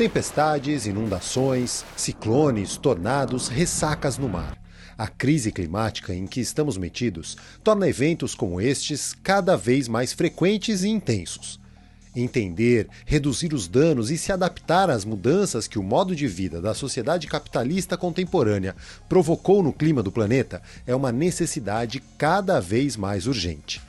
Tempestades, inundações, ciclones, tornados, ressacas no mar. A crise climática em que estamos metidos torna eventos como estes cada vez mais frequentes e intensos. Entender, reduzir os danos e se adaptar às mudanças que o modo de vida da sociedade capitalista contemporânea provocou no clima do planeta é uma necessidade cada vez mais urgente.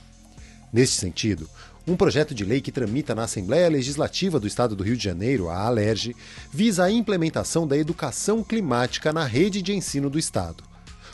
Neste sentido, um projeto de lei que tramita na Assembleia Legislativa do Estado do Rio de Janeiro, a ALERJ, visa a implementação da educação climática na rede de ensino do Estado.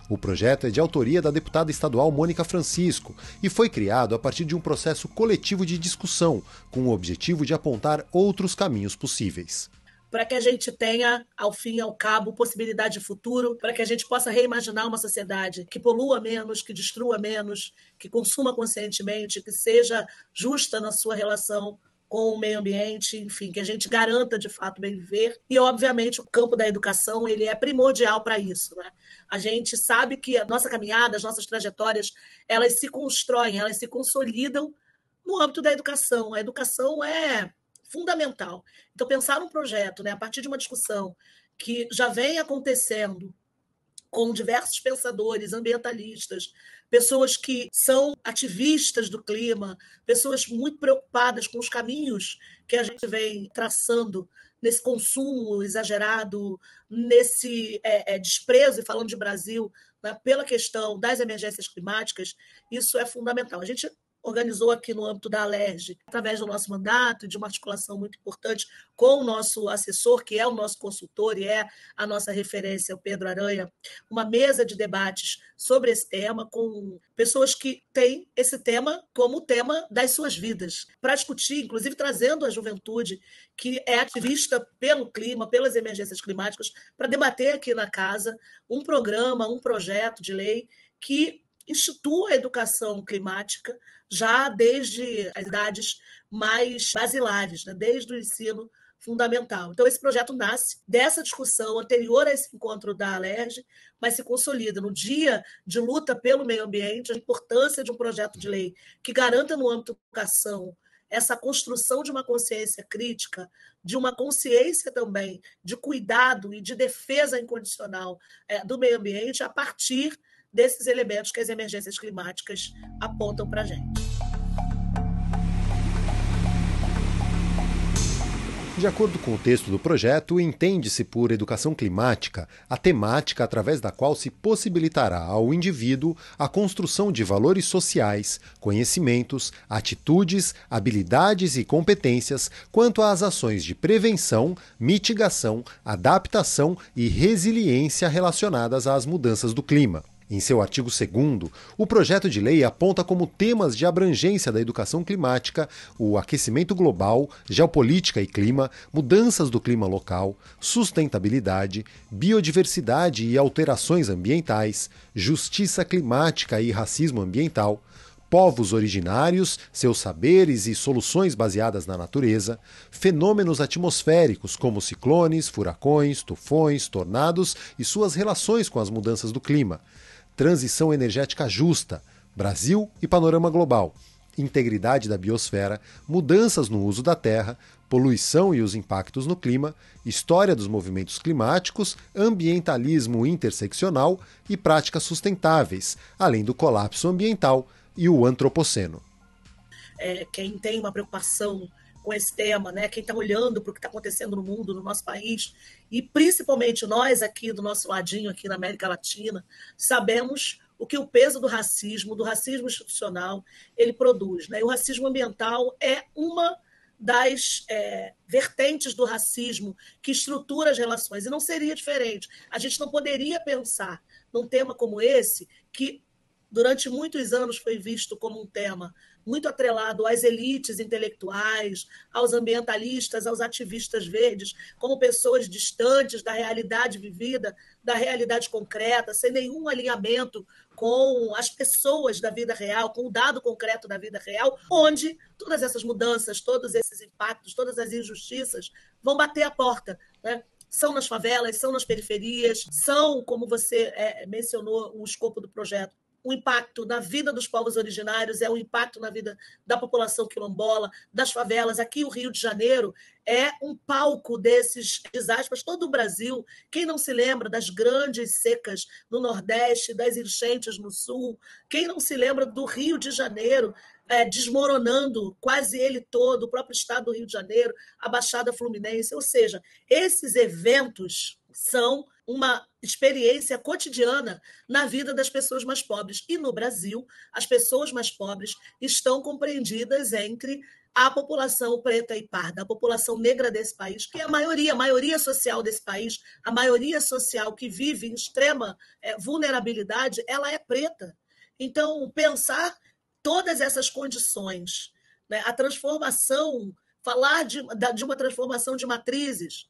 O projeto é de autoria da deputada estadual Mônica Francisco e foi criado a partir de um processo coletivo de discussão, com o objetivo de apontar outros caminhos possíveis para que a gente tenha, ao fim e ao cabo, possibilidade de futuro, para que a gente possa reimaginar uma sociedade que polua menos, que destrua menos, que consuma conscientemente, que seja justa na sua relação com o meio ambiente, enfim, que a gente garanta de fato bem viver. E, obviamente, o campo da educação ele é primordial para isso. Né? A gente sabe que a nossa caminhada, as nossas trajetórias, elas se constroem, elas se consolidam no âmbito da educação. A educação é fundamental. Então, pensar um projeto né, a partir de uma discussão que já vem acontecendo com diversos pensadores ambientalistas, pessoas que são ativistas do clima, pessoas muito preocupadas com os caminhos que a gente vem traçando nesse consumo exagerado, nesse é, é, desprezo, e falando de Brasil, né, pela questão das emergências climáticas, isso é fundamental. A gente organizou aqui no âmbito da Alerj, através do nosso mandato de uma articulação muito importante com o nosso assessor, que é o nosso consultor e é a nossa referência, o Pedro Aranha, uma mesa de debates sobre esse tema com pessoas que têm esse tema como tema das suas vidas, para discutir, inclusive trazendo a juventude que é ativista pelo clima, pelas emergências climáticas, para debater aqui na casa um programa, um projeto de lei que institua a educação climática já desde as idades mais basilares, né? desde o ensino fundamental. Então, esse projeto nasce dessa discussão anterior a esse encontro da Alerj, mas se consolida no dia de luta pelo meio ambiente, a importância de um projeto de lei que garanta no âmbito da educação essa construção de uma consciência crítica, de uma consciência também de cuidado e de defesa incondicional é, do meio ambiente a partir desses elementos que as emergências climáticas apontam para a gente. De acordo com o texto do projeto, entende-se por educação climática a temática através da qual se possibilitará ao indivíduo a construção de valores sociais, conhecimentos, atitudes, habilidades e competências quanto às ações de prevenção, mitigação, adaptação e resiliência relacionadas às mudanças do clima. Em seu artigo 2, o projeto de lei aponta como temas de abrangência da educação climática o aquecimento global, geopolítica e clima, mudanças do clima local, sustentabilidade, biodiversidade e alterações ambientais, justiça climática e racismo ambiental, povos originários, seus saberes e soluções baseadas na natureza, fenômenos atmosféricos como ciclones, furacões, tufões, tornados e suas relações com as mudanças do clima transição energética justa, Brasil e panorama global, integridade da biosfera, mudanças no uso da terra, poluição e os impactos no clima, história dos movimentos climáticos, ambientalismo interseccional e práticas sustentáveis, além do colapso ambiental e o antropoceno. É, quem tem uma preocupação com esse tema, né? Quem está olhando para o que está acontecendo no mundo, no nosso país, e principalmente nós aqui do nosso ladinho, aqui na América Latina, sabemos o que o peso do racismo, do racismo institucional, ele produz. Né? E o racismo ambiental é uma das é, vertentes do racismo que estrutura as relações. E não seria diferente. A gente não poderia pensar num tema como esse, que durante muitos anos foi visto como um tema muito atrelado às elites intelectuais, aos ambientalistas, aos ativistas verdes, como pessoas distantes da realidade vivida, da realidade concreta, sem nenhum alinhamento com as pessoas da vida real, com o dado concreto da vida real, onde todas essas mudanças, todos esses impactos, todas as injustiças vão bater a porta. Né? são nas favelas, são nas periferias, são, como você é, mencionou, o escopo do projeto, o impacto na vida dos povos originários, é o impacto na vida da população quilombola, das favelas. Aqui, o Rio de Janeiro é um palco desses desastres, todo o Brasil. Quem não se lembra das grandes secas no Nordeste, das enchentes no Sul? Quem não se lembra do Rio de Janeiro é, desmoronando quase ele todo, o próprio estado do Rio de Janeiro, a Baixada Fluminense? Ou seja, esses eventos são uma experiência cotidiana na vida das pessoas mais pobres. E no Brasil, as pessoas mais pobres estão compreendidas entre a população preta e parda, a população negra desse país, que é a maioria, a maioria social desse país, a maioria social que vive em extrema é, vulnerabilidade, ela é preta. Então, pensar todas essas condições, né, a transformação, falar de, de uma transformação de matrizes,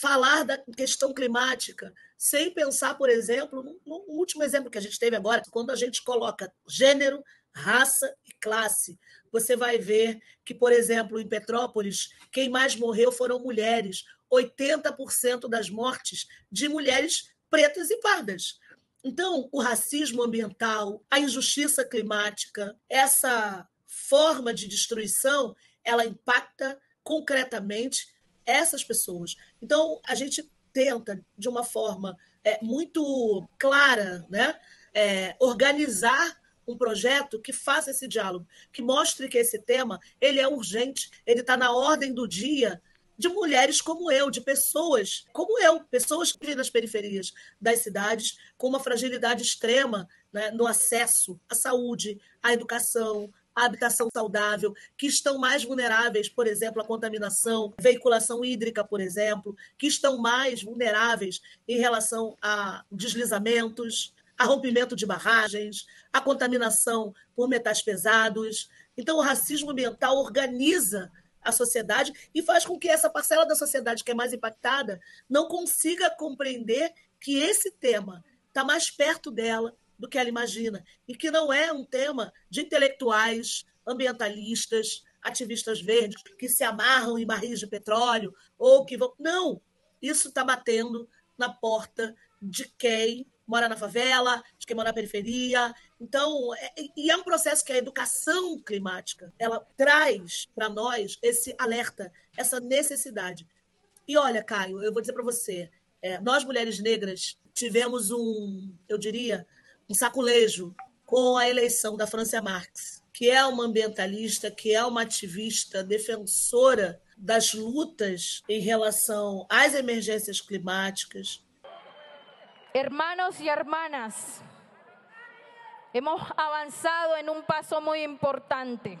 falar da questão climática, sem pensar, por exemplo, no, último exemplo que a gente teve agora, quando a gente coloca gênero, raça e classe, você vai ver que, por exemplo, em Petrópolis, quem mais morreu foram mulheres. 80% das mortes de mulheres pretas e pardas. Então, o racismo ambiental, a injustiça climática, essa forma de destruição, ela impacta concretamente essas pessoas. Então, a gente tenta, de uma forma é, muito clara, né, é, organizar um projeto que faça esse diálogo, que mostre que esse tema ele é urgente, ele está na ordem do dia de mulheres como eu, de pessoas como eu, pessoas que vivem nas periferias das cidades com uma fragilidade extrema né, no acesso à saúde, à educação, a habitação saudável, que estão mais vulneráveis, por exemplo, à contaminação, veiculação hídrica, por exemplo, que estão mais vulneráveis em relação a deslizamentos, a rompimento de barragens, a contaminação por metais pesados. Então, o racismo ambiental organiza a sociedade e faz com que essa parcela da sociedade que é mais impactada não consiga compreender que esse tema está mais perto dela, do que ela imagina, e que não é um tema de intelectuais, ambientalistas, ativistas verdes que se amarram em barris de petróleo ou que vão. Não! Isso está batendo na porta de quem mora na favela, de quem mora na periferia. Então, é, e é um processo que a educação climática ela traz para nós esse alerta, essa necessidade. E olha, Caio, eu vou dizer para você, é, nós mulheres negras tivemos um, eu diria, um saculejo com a eleição da Francia Marx, que é uma ambientalista, que é uma ativista defensora das lutas em relação às emergências climáticas. Hermanos e hermanas, hemos avanzado en un paso muy importante.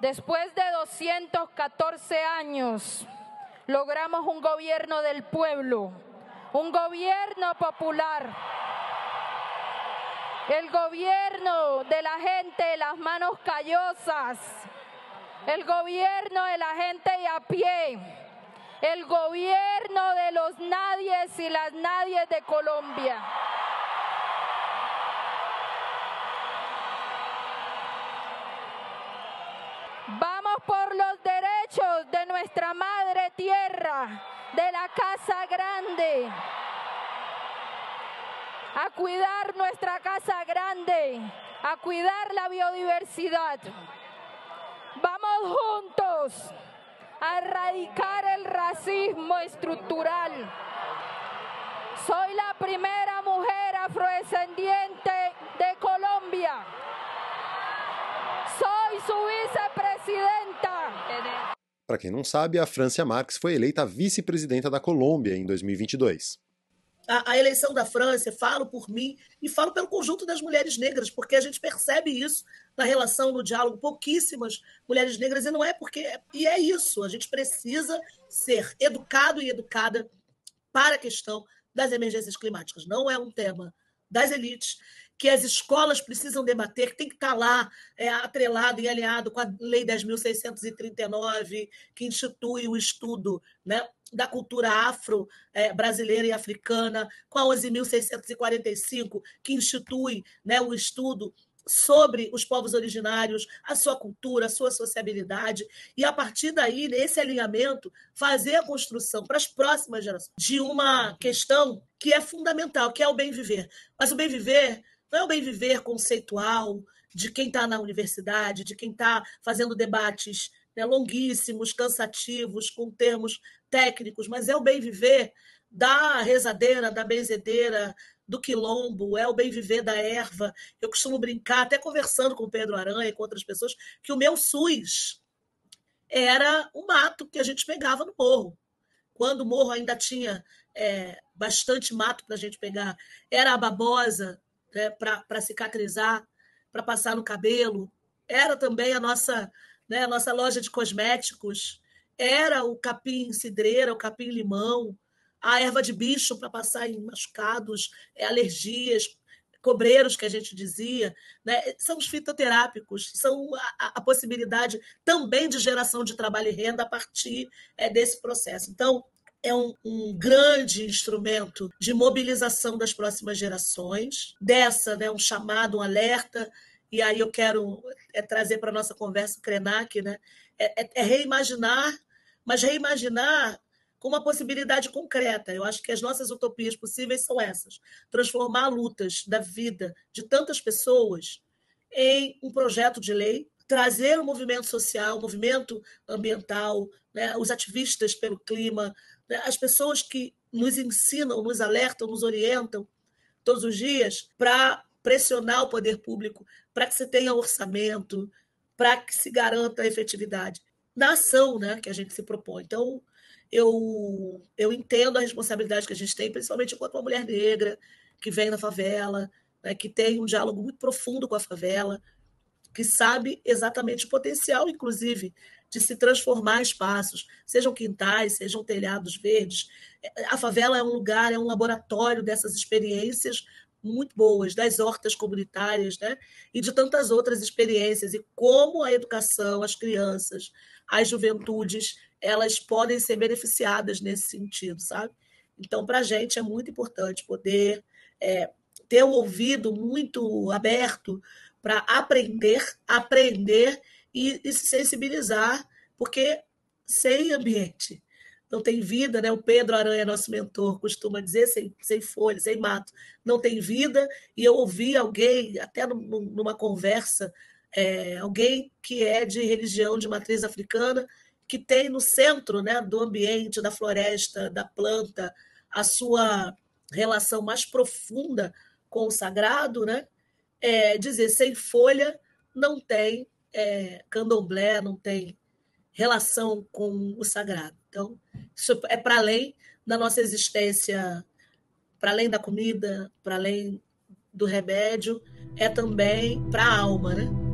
Después de 214 años, logramos un gobierno del pueblo, un gobierno popular el gobierno de la gente de las manos callosas, el gobierno de la gente de a pie, el gobierno de los nadies y las nadies de Colombia. Vamos por los derechos de nuestra madre tierra, de la casa grande a cuidar nuestra casa grande, a cuidar la biodiversidad. Vamos juntos a erradicar el racismo estructural. Soy la primera mujer afrodescendiente de Colombia. Soy su vicepresidenta. Para quem não sabe, a Francia Marx foi eleita vice-presidenta da Colômbia em 2022 a, a, eleição da França, falo por mim e falo pelo conjunto das mulheres negras, porque a gente percebe isso na relação, no diálogo, pouquíssimas mulheres negras, e não é porque. E é isso, a gente precisa ser educado e educada para a questão das emergências climáticas. Não é um tema das elites, que as escolas precisam debater, que tem que estar lá é, atrelado e alinhado com a Lei 10.639, que institui o estudo né, da cultura afro-brasileira é, e africana, com a 11.645, que institui né, o estudo sobre os povos originários, a sua cultura, a sua sociabilidade, e a partir daí, nesse alinhamento, fazer a construção para as próximas gerações de uma questão que é fundamental, que é o bem viver. Mas o bem viver não é o bem viver conceitual de quem está na universidade, de quem está fazendo debates né, longuíssimos, cansativos, com termos técnicos, mas é o bem viver da rezadeira, da benzedeira, do quilombo, é o bem viver da erva. Eu costumo brincar, até conversando com o Pedro Aranha e com outras pessoas, que o meu SUS era o mato que a gente pegava no morro. Quando o morro ainda tinha é, bastante mato para a gente pegar, era a babosa né, para cicatrizar, para passar no cabelo, era também a nossa, né, a nossa loja de cosméticos, era o capim cidreira, o capim limão, a erva de bicho para passar em machucados, é, alergias, cobreiros que a gente dizia, né? são os fitoterápicos, são a, a, possibilidade também de geração de trabalho e renda a partir é, desse processo. Então, é um, um, grande instrumento de mobilização das próximas gerações, dessa, né, um chamado, um alerta, e aí eu quero é, trazer para a nossa conversa o Krenak, né, é, é, é reimaginar, mas reimaginar com uma possibilidade concreta. Eu acho que as nossas utopias possíveis são essas: transformar lutas da vida de tantas pessoas em um projeto de lei, trazer o movimento social, o movimento ambiental, né, os ativistas pelo clima, né, as pessoas que nos ensinam, nos alertam, nos orientam todos os dias para pressionar o poder público para que se tenha orçamento, para que se garanta a efetividade na ação né, que a gente se propõe. Então, eu, eu entendo a responsabilidade que a gente tem, principalmente enquanto uma mulher negra que vem da favela, né, que tem um diálogo muito profundo com a favela, que sabe exatamente o potencial, inclusive, de se transformar espaços, sejam quintais, sejam telhados verdes. A favela é um lugar, é um laboratório dessas experiências muito boas, das hortas comunitárias, né? e de tantas outras experiências, e como a educação, as crianças, as juventudes elas podem ser beneficiadas nesse sentido, sabe? Então, para a gente é muito importante poder é, ter o ouvido muito aberto para aprender, aprender e, e, se sensibilizar, porque sem ambiente não tem vida, né? O Pedro Aranha, nosso mentor, costuma dizer sem, sem folha, sem mato, não tem vida. E eu ouvi alguém, até numa conversa, é, alguém que é de religião de matriz africana, que tem no centro né, do ambiente, da floresta, da planta, a sua relação mais profunda com o sagrado, né? É, dizer, sem folha não tem é, candomblé, não tem relação com o sagrado. Então, isso é para além da nossa existência, para além da comida, para além do remédio, é também para a alma, né?